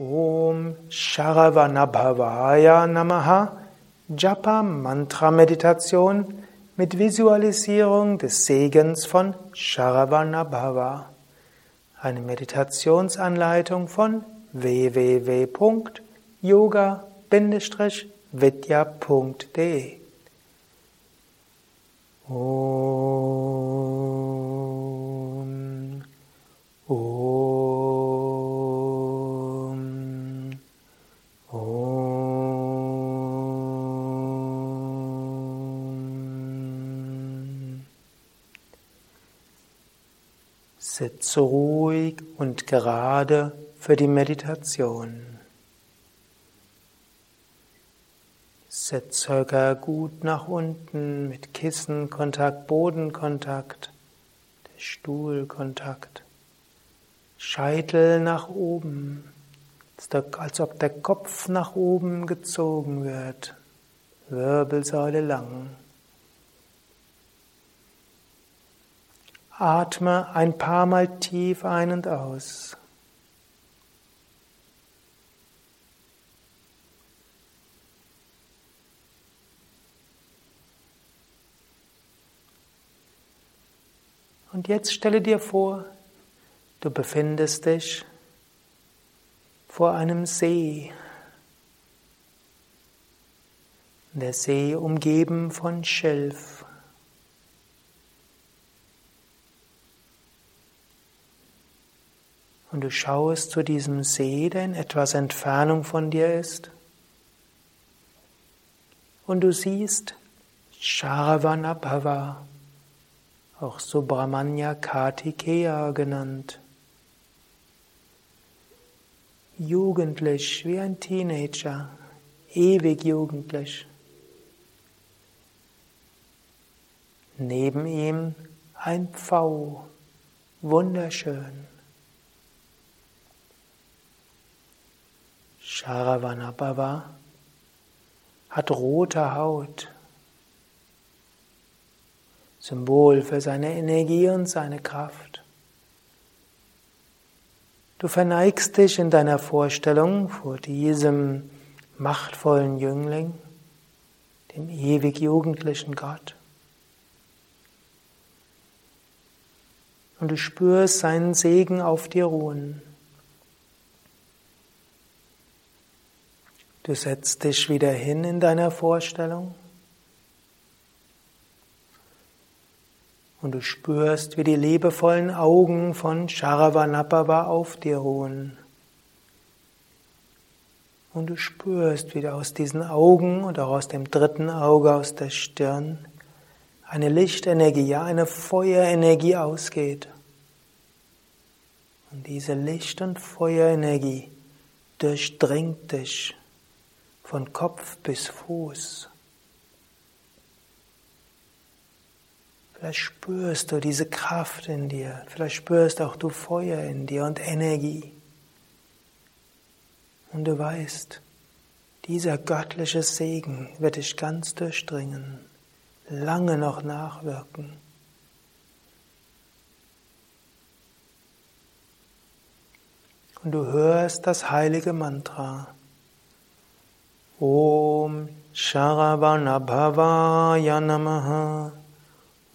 Om Sharavanabhavaya Namaha Japa Mantra Meditation mit Visualisierung des Segens von Sharavanabhava. Eine Meditationsanleitung von www.yoga-vidya.de Om Sitze ruhig und gerade für die Meditation. Sitzhöcker gut nach unten mit Kissenkontakt, Bodenkontakt, Stuhlkontakt. Scheitel nach oben, als ob der Kopf nach oben gezogen wird, Wirbelsäule lang. Atme ein paar Mal tief ein und aus. Und jetzt stelle dir vor, du befindest dich vor einem See. Der See umgeben von Schilf. Und du schaust zu diesem See, der in etwas Entfernung von dir ist. Und du siehst Sharavanabhava auch Subramanya Kartikeya genannt. Jugendlich wie ein Teenager, ewig jugendlich. Neben ihm ein Pfau, wunderschön. Sharavanabhava hat rote Haut, Symbol für seine Energie und seine Kraft. Du verneigst dich in deiner Vorstellung vor diesem machtvollen Jüngling, dem ewig jugendlichen Gott. Und du spürst seinen Segen auf dir ruhen. Du setzt dich wieder hin in deiner Vorstellung. Und du spürst, wie die liebevollen Augen von Sharavanapava auf dir ruhen. Und du spürst, wie aus diesen Augen und auch aus dem dritten Auge, aus der Stirn, eine Lichtenergie, ja eine Feuerenergie ausgeht. Und diese Licht- und Feuerenergie durchdringt dich von Kopf bis Fuß. Vielleicht spürst du diese Kraft in dir. Vielleicht spürst auch du Feuer in dir und Energie. Und du weißt, dieser göttliche Segen wird dich ganz durchdringen, lange noch nachwirken. Und du hörst das heilige Mantra. Om Sharavanabhavaya Namaha.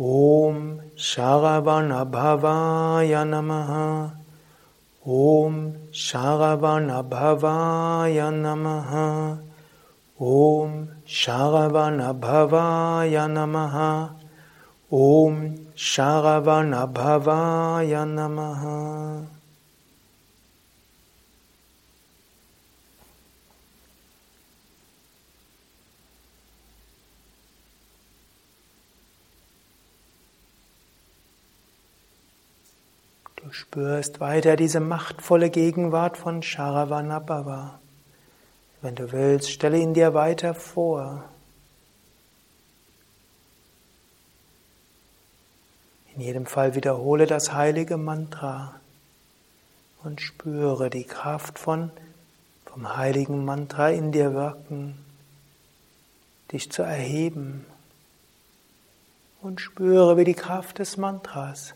Om Sharavanabhavaya Namaha Om Sharavanabhavaya Namaha Om Sharavanabhavaya Namaha Om Sharavanabhavaya Namaha Du spürst weiter diese machtvolle Gegenwart von Sharavanabhava. Wenn du willst, stelle ihn dir weiter vor. In jedem Fall wiederhole das heilige Mantra und spüre die Kraft von vom heiligen Mantra in dir wirken, dich zu erheben und spüre, wie die Kraft des Mantras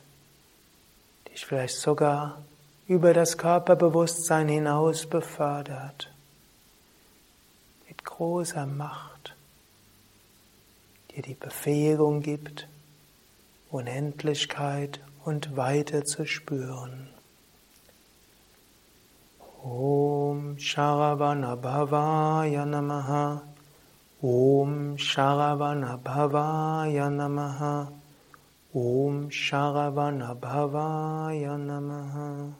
dich vielleicht sogar über das Körperbewusstsein hinaus befördert. Mit großer Macht, dir die Befähigung gibt, Unendlichkeit und Weite zu spüren. Om Sharavana Bhavaya Namaha Om Sharavana Bhavaya Namaha Om Sharavana Bhavaya Namaha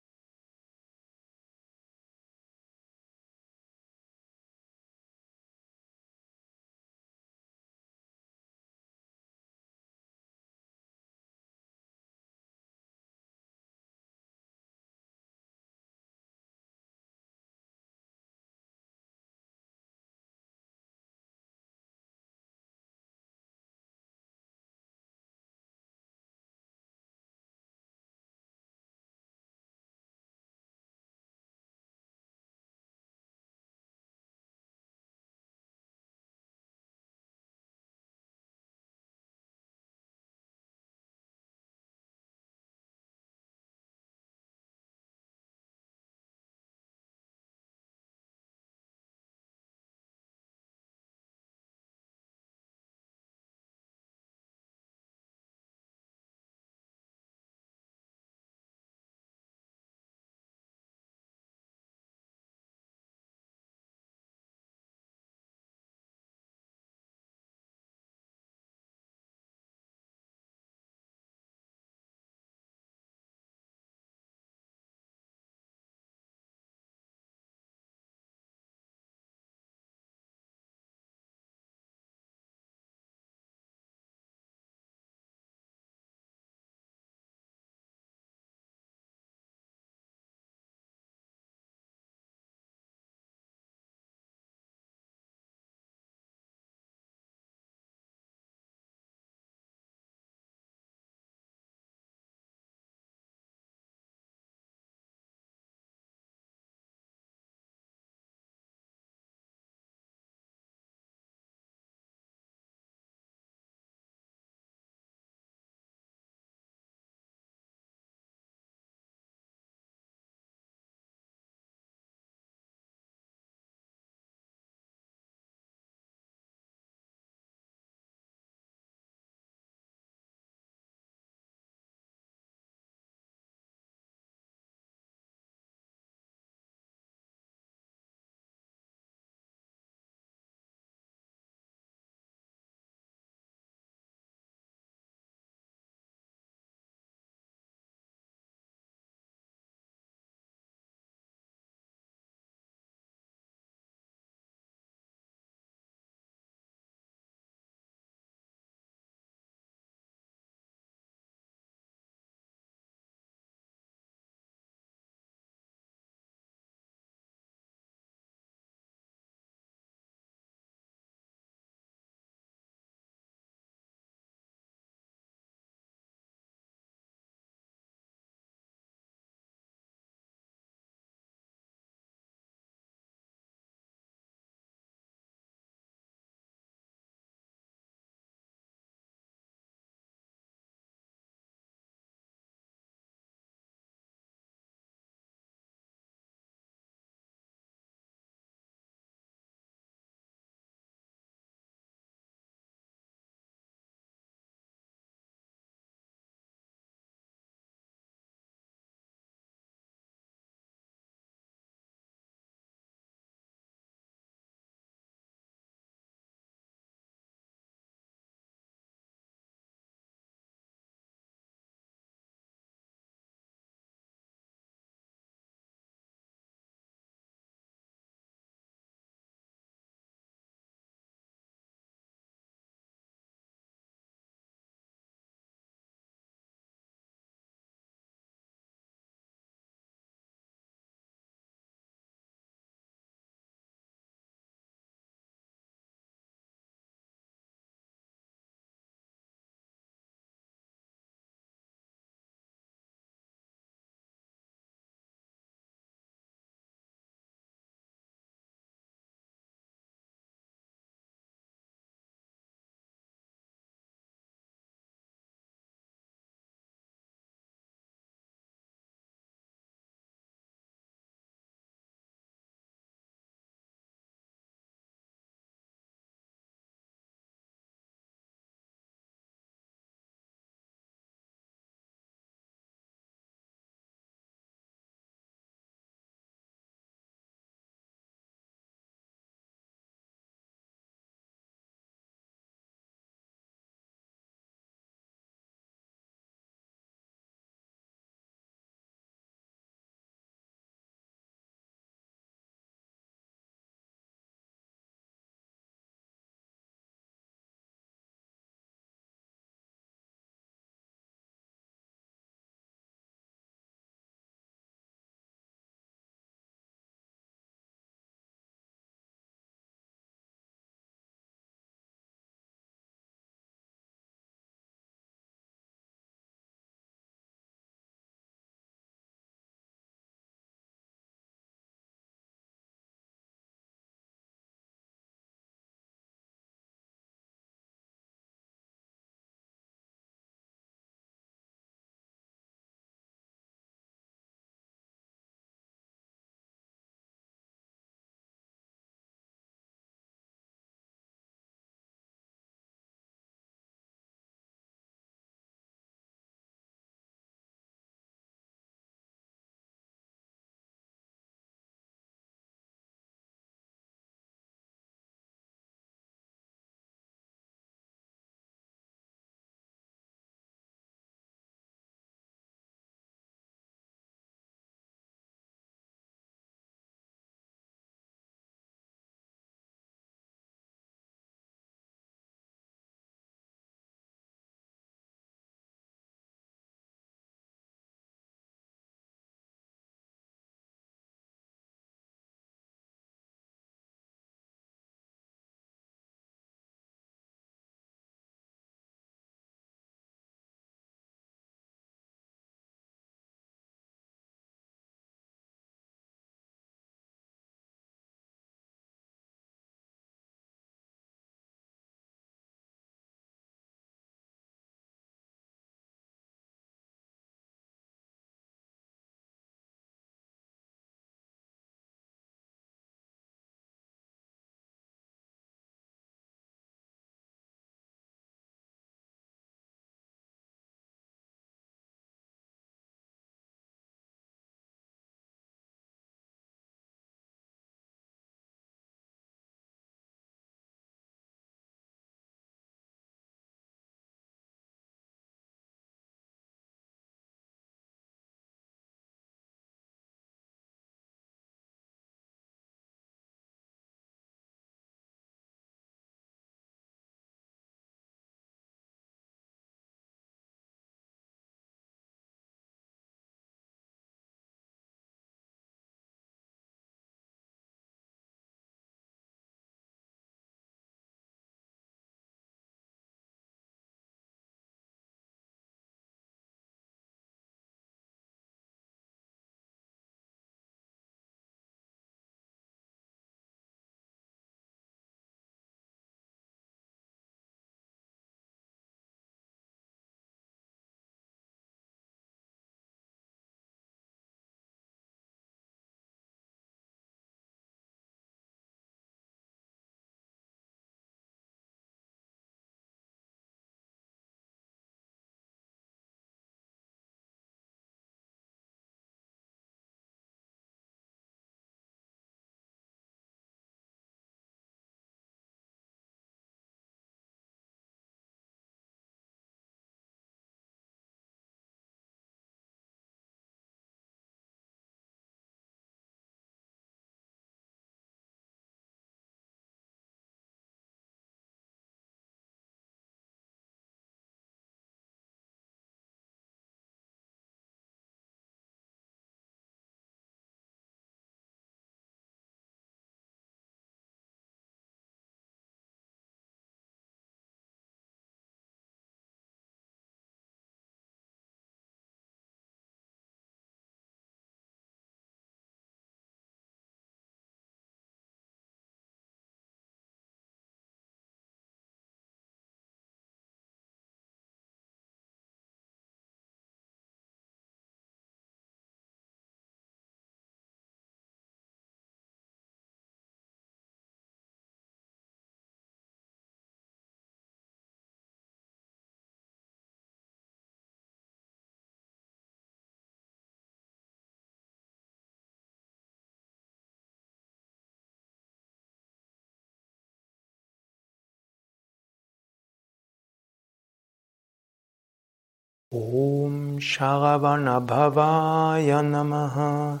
Om Sharavanabhavaya Namaha.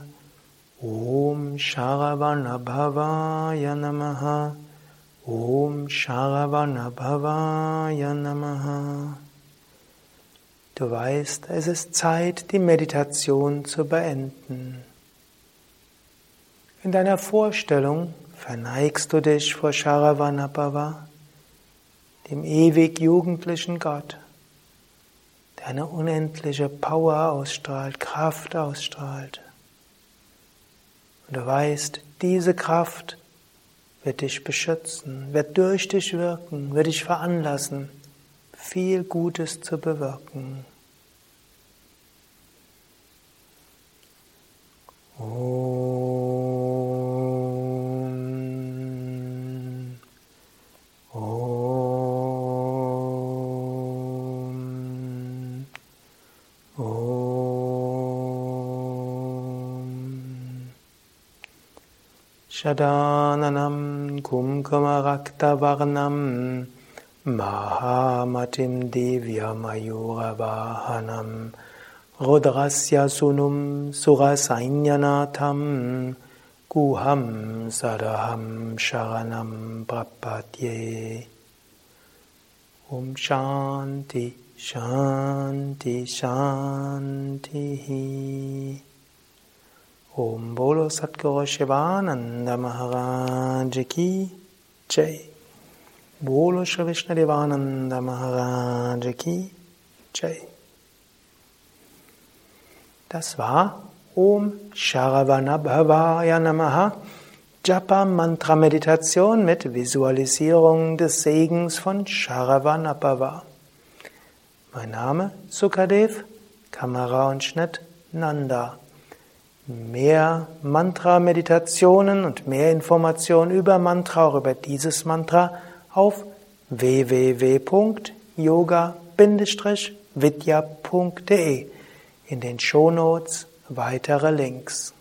Om Sharavanabhavaya Namaha. Om Sharavanabhavaya Namaha. Du weißt, es ist Zeit, die Meditation zu beenden. In deiner Vorstellung verneigst du dich vor Sharavanabhava, dem ewig jugendlichen Gott, der eine unendliche Power ausstrahlt, Kraft ausstrahlt. Und du weißt, diese Kraft wird dich beschützen, wird durch dich wirken, wird dich veranlassen, viel Gutes zu bewirken. Om. Shadananam kumkamaraktavarnam Mahamatim Divya Mayuravahanam Rudrasya Sunum Surasainyanatham Guham Sadaham Sharanam Prapadye. Om Shanti Shanti Shanti Om Bolo Satguru Shivananda Maharaj Ki Jai Bolo Shri Vishnu Devananda Maharaj Ki Jai. Das war Om Sharavanabhavaya Namaha Japa Mantra Meditation mit Visualisierung des Segens von Sharavanabhava. Mein Name Sukadev, Kamera und Schnitt Nanda. Mehr Mantra-Meditationen und mehr Informationen über Mantra, auch über dieses Mantra auf www.yoga-vidya.de. In den Shownotes weitere Links.